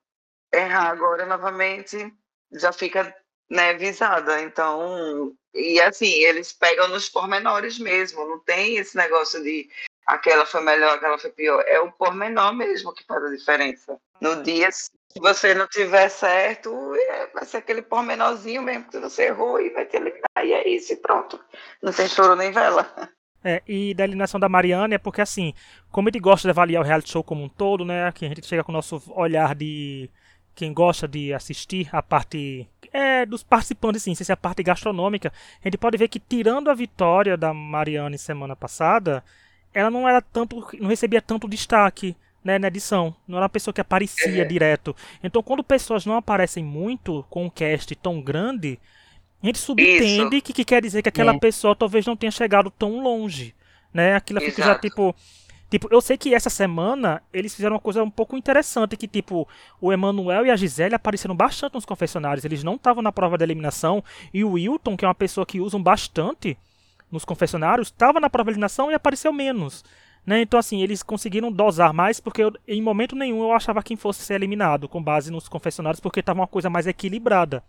errar agora novamente, já fica né, visada. Então, e assim, eles pegam nos pormenores mesmo, não tem esse negócio de aquela foi melhor, aquela foi pior. É o pormenor mesmo que faz a diferença. No dia, se você não tiver certo, é, vai ser aquele pormenorzinho mesmo que você errou e vai te eliminar. E é isso, e pronto. Não tem choro nem vela. É, e da eliminação da Mariana é porque, assim, como ele gosta de avaliar o reality show como um todo, né? Que a gente chega com o nosso olhar de quem gosta de assistir a parte é, dos participantes, sim, se é a parte gastronômica, a gente pode ver que tirando a vitória da Mariana semana passada, ela não era tanto, não recebia tanto destaque né, na edição. Não era uma pessoa que aparecia é. direto. Então, quando pessoas não aparecem muito com um cast tão grande, a gente subentende que, que, quer dizer que aquela pessoa talvez não tenha chegado tão longe. Né? Aquilo fica já tipo. Tipo, eu sei que essa semana eles fizeram uma coisa um pouco interessante, que tipo, o Emanuel e a Gisele apareceram bastante nos confessionários, eles não estavam na prova da eliminação, e o Wilton, que é uma pessoa que usam bastante nos confessionários, estava na prova da eliminação e apareceu menos. Né? Então, assim, eles conseguiram dosar mais, porque eu, em momento nenhum eu achava quem fosse ser eliminado, com base nos confessionários, porque estava uma coisa mais equilibrada.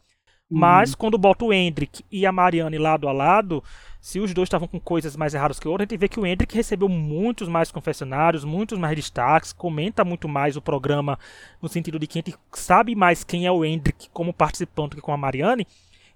Mas quando bota o Hendrick e a Mariane lado a lado, se os dois estavam com coisas mais erradas que o outro, a gente vê que o Hendrick recebeu muitos mais confessionários, muitos mais destaques, comenta muito mais o programa, no sentido de que a gente sabe mais quem é o Hendrick como participante que com a Mariane.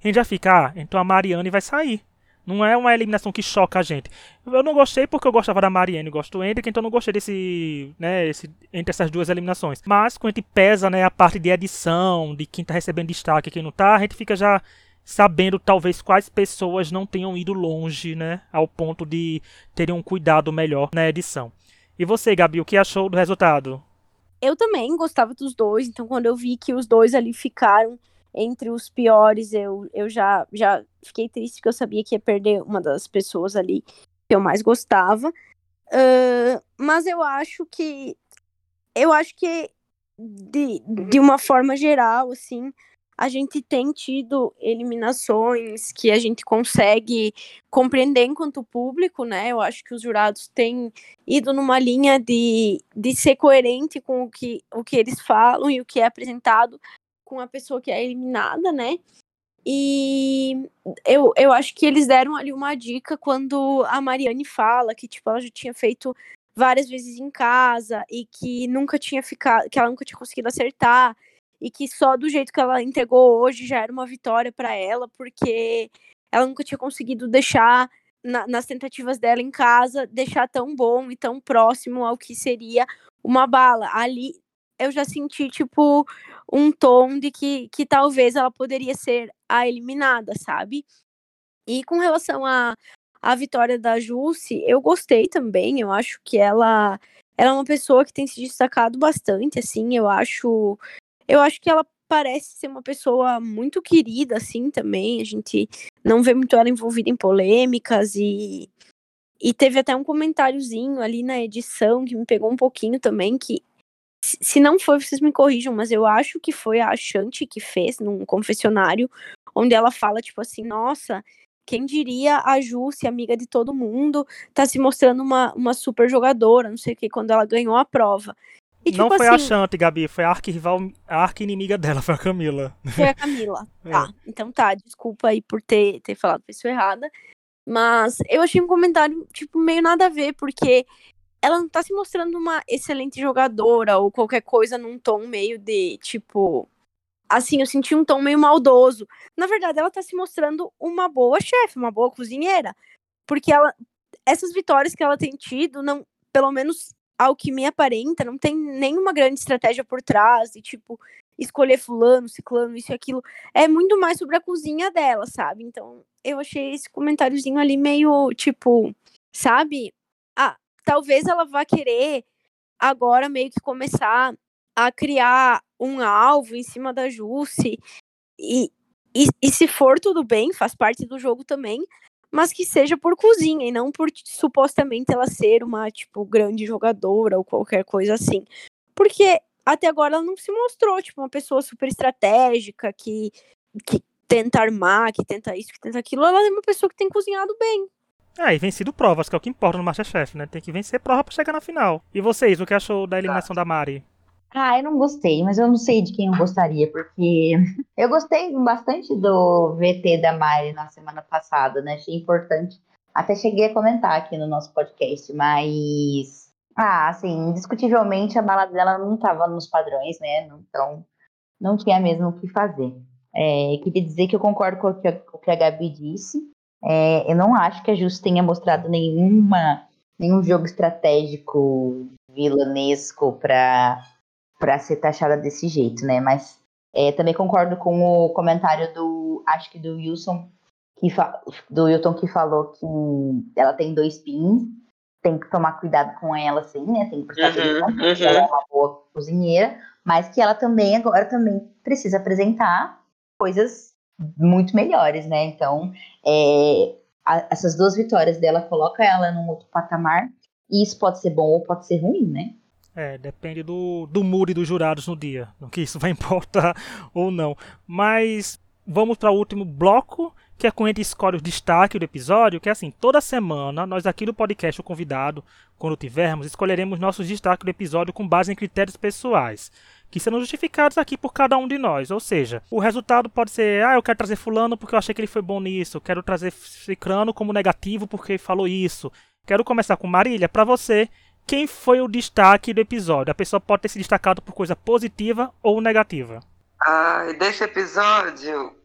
A gente já fica, ah, então a Mariane vai sair. Não é uma eliminação que choca a gente. Eu não gostei porque eu gostava da Marianne e gosto do Hendrick, então eu não gostei desse, né, esse, entre essas duas eliminações. Mas quando a gente pesa, né, a parte de edição, de quem tá recebendo destaque e quem não tá, a gente fica já sabendo talvez quais pessoas não tenham ido longe, né, ao ponto de terem um cuidado melhor na edição. E você, Gabi, o que achou do resultado? Eu também gostava dos dois, então quando eu vi que os dois ali ficaram entre os piores, eu, eu já, já fiquei triste porque eu sabia que ia perder uma das pessoas ali que eu mais gostava. Uh, mas eu acho que. Eu acho que, de, de uma forma geral, assim, a gente tem tido eliminações que a gente consegue compreender enquanto público, né? Eu acho que os jurados têm ido numa linha de, de ser coerente com o que, o que eles falam e o que é apresentado com a pessoa que é eliminada, né? E eu, eu acho que eles deram ali uma dica quando a Mariane fala que, tipo, ela já tinha feito várias vezes em casa e que nunca tinha ficado, que ela nunca tinha conseguido acertar e que só do jeito que ela entregou hoje já era uma vitória para ela, porque ela nunca tinha conseguido deixar na, nas tentativas dela em casa deixar tão bom e tão próximo ao que seria uma bala. Ali eu já senti, tipo, um tom de que, que talvez ela poderia ser a eliminada, sabe? E com relação à a, a vitória da Jusce, eu gostei também. Eu acho que ela, ela é uma pessoa que tem se destacado bastante, assim. Eu acho, eu acho que ela parece ser uma pessoa muito querida, assim, também. A gente não vê muito ela envolvida em polêmicas e. E teve até um comentáriozinho ali na edição que me pegou um pouquinho também, que se não foi, vocês me corrijam, mas eu acho que foi a Shanti que fez num confessionário, onde ela fala, tipo assim, nossa, quem diria a Jussi, amiga de todo mundo, tá se mostrando uma, uma super jogadora, não sei o que, quando ela ganhou a prova. E, tipo, não foi assim, a Shanti, Gabi, foi a arqui-rival, a arqui-inimiga dela, foi a Camila. Foi a Camila, é. tá. Então tá, desculpa aí por ter, ter falado pessoa errada. Mas eu achei um comentário, tipo, meio nada a ver, porque ela não tá se mostrando uma excelente jogadora ou qualquer coisa num tom meio de, tipo. Assim, eu senti um tom meio maldoso. Na verdade, ela tá se mostrando uma boa chefe, uma boa cozinheira. Porque ela. Essas vitórias que ela tem tido, não, pelo menos ao que me aparenta, não tem nenhuma grande estratégia por trás, e tipo, escolher fulano, ciclano, isso e aquilo. É muito mais sobre a cozinha dela, sabe? Então, eu achei esse comentáriozinho ali meio, tipo, sabe? Talvez ela vá querer agora meio que começar a criar um alvo em cima da Jusce. E, e, e, se for tudo bem, faz parte do jogo também, mas que seja por cozinha e não por supostamente ela ser uma, tipo, grande jogadora ou qualquer coisa assim. Porque até agora ela não se mostrou, tipo, uma pessoa super estratégica que, que tenta armar, que tenta isso, que tenta aquilo. Ela é uma pessoa que tem cozinhado bem. É, e vencido provas, que é o que importa no Masterchef, né? Tem que vencer prova pra chegar na final. E vocês, o que achou da eliminação da Mari? Ah, eu não gostei, mas eu não sei de quem eu gostaria, porque eu gostei bastante do VT da Mari na semana passada, né? Achei importante. Até cheguei a comentar aqui no nosso podcast, mas. Ah, assim, indiscutivelmente a balada dela não estava nos padrões, né? Então, não tinha mesmo o que fazer. É, queria dizer que eu concordo com o que a Gabi disse. É, eu não acho que a Just tenha mostrado nenhuma, nenhum jogo estratégico vilanesco para para ser taxada desse jeito, né? Mas é, também concordo com o comentário do, acho que do Wilson, que do Wilton que falou que ela tem dois pins, tem que tomar cuidado com ela, sim, né? Tem que prestar atenção, uhum, uhum. ela é uma boa cozinheira, mas que ela também agora também precisa apresentar coisas muito melhores, né? Então, é, a, essas duas vitórias dela coloca ela num outro patamar, e isso pode ser bom ou pode ser ruim, né? É, depende do, do muro e dos jurados no dia, no que isso vai importar ou não. Mas vamos para o último bloco, que é quando a gente escolhe o destaque do episódio, que é assim, toda semana, nós aqui no podcast, o convidado, quando tivermos, escolheremos nossos destaques do episódio com base em critérios pessoais, que serão justificados aqui por cada um de nós. Ou seja, o resultado pode ser, ah, eu quero trazer fulano porque eu achei que ele foi bom nisso, quero trazer cicrano como negativo porque falou isso. Quero começar com Marília, para você, quem foi o destaque do episódio? A pessoa pode ter se destacado por coisa positiva ou negativa. Ah, desse episódio,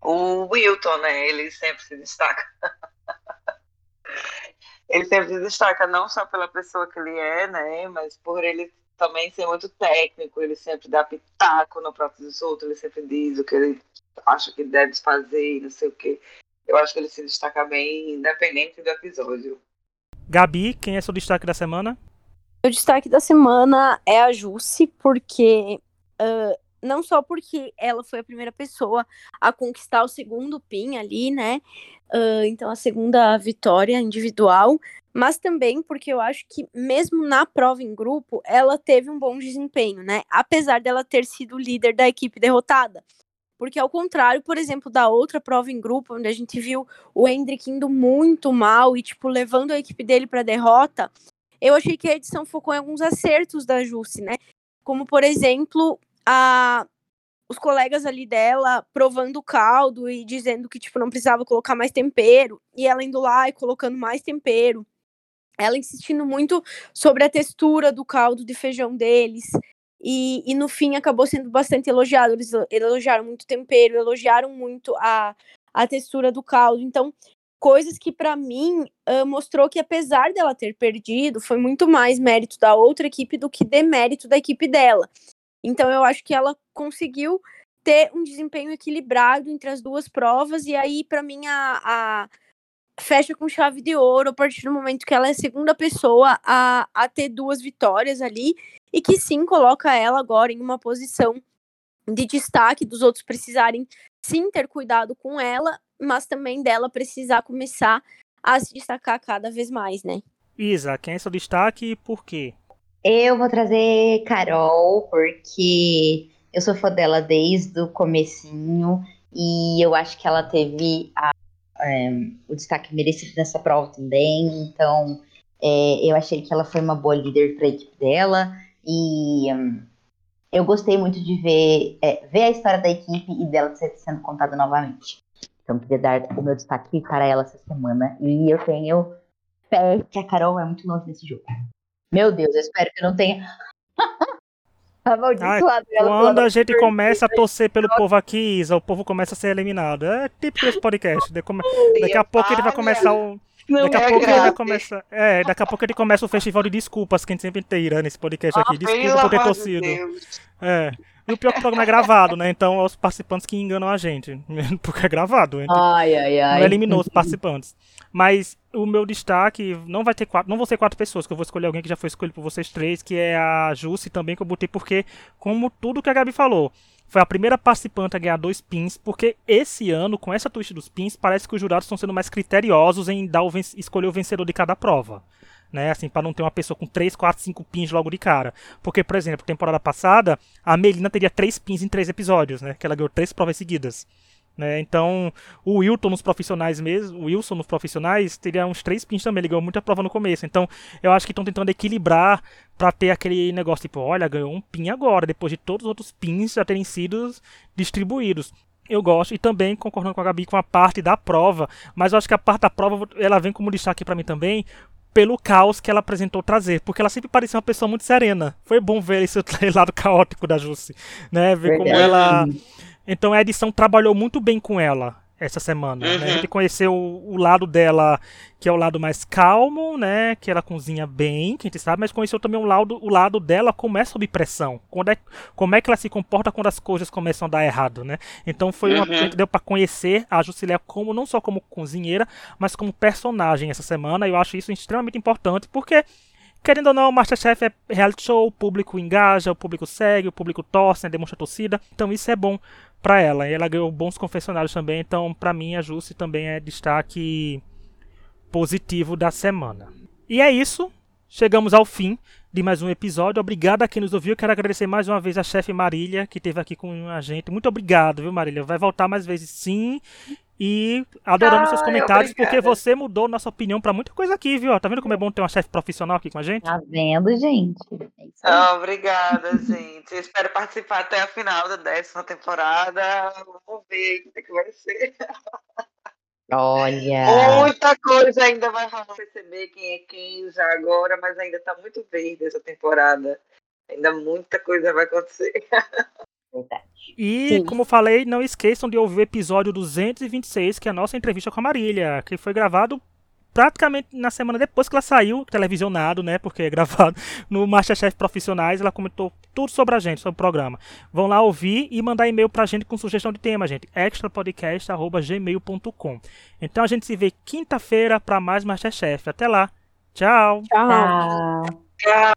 o Wilton, né? Ele sempre se destaca. ele sempre se destaca não só pela pessoa que ele é, né? Mas por ele também ser muito técnico. Ele sempre dá pitaco no próprio dos outros. Ele sempre diz o que ele acha que deve fazer, não sei o quê. Eu acho que ele se destaca bem, independente do episódio. Gabi, quem é seu destaque da semana? O destaque da semana é a Jussi, porque uh, não só porque ela foi a primeira pessoa a conquistar o segundo PIN ali, né? Uh, então a segunda vitória individual, mas também porque eu acho que mesmo na prova em grupo ela teve um bom desempenho, né? Apesar dela ter sido líder da equipe derrotada. Porque ao contrário, por exemplo, da outra prova em grupo, onde a gente viu o Hendrick indo muito mal e, tipo, levando a equipe dele para derrota, eu achei que a edição focou em alguns acertos da Jussi, né? Como, por exemplo, a os colegas ali dela provando o caldo e dizendo que, tipo, não precisava colocar mais tempero, e ela indo lá e colocando mais tempero. Ela insistindo muito sobre a textura do caldo de feijão deles. E, e no fim acabou sendo bastante elogiado. Eles elogiaram muito tempero, elogiaram muito a, a textura do caldo. Então, coisas que para mim uh, mostrou que apesar dela ter perdido, foi muito mais mérito da outra equipe do que demérito da equipe dela. Então eu acho que ela conseguiu ter um desempenho equilibrado entre as duas provas e aí para mim a, a, fecha com chave de ouro a partir do momento que ela é a segunda pessoa a, a ter duas vitórias ali e que sim coloca ela agora em uma posição de destaque dos outros precisarem sim ter cuidado com ela, mas também dela precisar começar a se destacar cada vez mais, né? Isa, quem é seu destaque e por quê? Eu vou trazer Carol, porque eu sou fã dela desde o comecinho e eu acho que ela teve a, é, o destaque merecido nessa prova também. Então, é, eu achei que ela foi uma boa líder para a equipe dela. E um, eu gostei muito de ver, é, ver a história da equipe e dela sendo contada novamente. Então, queria dar o meu destaque para ela essa semana. E eu tenho fé que a Carol é muito longe nesse jogo. Meu Deus, eu espero que não tenha. Ai, quando a gente começa a torcer pelo povo aqui, Isa, o povo começa a ser eliminado. É típico desse podcast. Daqui a pouco ele vai começar o. Daqui a é pouco ele vai começar. É, daqui a pouco ele começa o festival de desculpas que a gente sempre tira nesse podcast aqui. Ah, Desculpa por ter torcido. É. E o pior é que o programa é gravado, né? Então é os participantes que enganam a gente. Porque é gravado. Então ai, ai, ai. Não eliminou os participantes. Mas o meu destaque não vai ter quatro. Não vão ser quatro pessoas, que eu vou escolher alguém que já foi escolhido por vocês três, que é a Jussi também, que eu botei, porque, como tudo que a Gabi falou, foi a primeira participante a ganhar dois pins, porque esse ano, com essa twist dos pins, parece que os jurados estão sendo mais criteriosos em dar o escolher o vencedor de cada prova. Né, assim, para não ter uma pessoa com 3, 4, 5 pins logo de cara. Porque, por exemplo, temporada passada, a Melina teria 3 pins em 3 episódios, né? Que ela ganhou 3 provas seguidas. Né? Então, o Wilton nos profissionais mesmo, o Wilson nos profissionais, teria uns três pins também, ele ganhou muita prova no começo. Então, eu acho que estão tentando equilibrar para ter aquele negócio tipo, olha, ganhou um pin agora, depois de todos os outros pins já terem sido distribuídos. Eu gosto, e também concordando com a Gabi com a parte da prova, mas eu acho que a parte da prova ela vem como destaque para mim também, pelo caos que ela apresentou trazer, porque ela sempre parecia uma pessoa muito serena. Foi bom ver esse lado caótico da Jussi, né? Ver como ela então a edição trabalhou muito bem com ela essa semana. Uhum. Né? A gente conheceu o, o, lado dela, que é o lado mais calmo, né? Que ela cozinha bem, que a gente sabe, mas conheceu também o lado, o lado dela como é sob pressão. Quando é, como é que ela se comporta quando as coisas começam a dar errado, né? Então foi uma uhum. deu para conhecer a Jusilia como não só como cozinheira, mas como personagem essa semana. E eu acho isso extremamente importante, porque Querendo ou não, o Masterchef é reality show, o público engaja, o público segue, o público torce, né, demonstra torcida. Então isso é bom para ela. E ela ganhou bons confessionários também. Então, para mim, a Jussi também é destaque positivo da semana. E é isso. Chegamos ao fim de mais um episódio. Obrigado a quem nos ouviu. Quero agradecer mais uma vez a chefe Marília, que esteve aqui com a gente. Muito obrigado, viu, Marília? Vai voltar mais vezes sim. E adoramos ah, seus comentários, obrigada. porque você mudou nossa opinião para muita coisa aqui, viu? Tá vendo como é bom ter uma chefe profissional aqui com a gente? Tá vendo, gente? É ah, obrigada, gente. Espero participar até a final da décima temporada. Vamos ver o que, é que vai ser. Olha. Muita coisa ainda vai rolar. Perceber quem é quem já agora, mas ainda tá muito verde essa temporada. Ainda muita coisa vai acontecer. Verdade. E, Sim. como falei, não esqueçam de ouvir o episódio 226, que é a nossa entrevista com a Marília, que foi gravado praticamente na semana depois que ela saiu, televisionado, né? Porque é gravado no Masterchef Profissionais. Ela comentou tudo sobre a gente, sobre o programa. Vão lá ouvir e mandar e-mail pra gente com sugestão de tema, gente. extrapodcast.gmail.com. Então a gente se vê quinta-feira para mais Masterchef. Até lá. Tchau. Tchau. Tchau.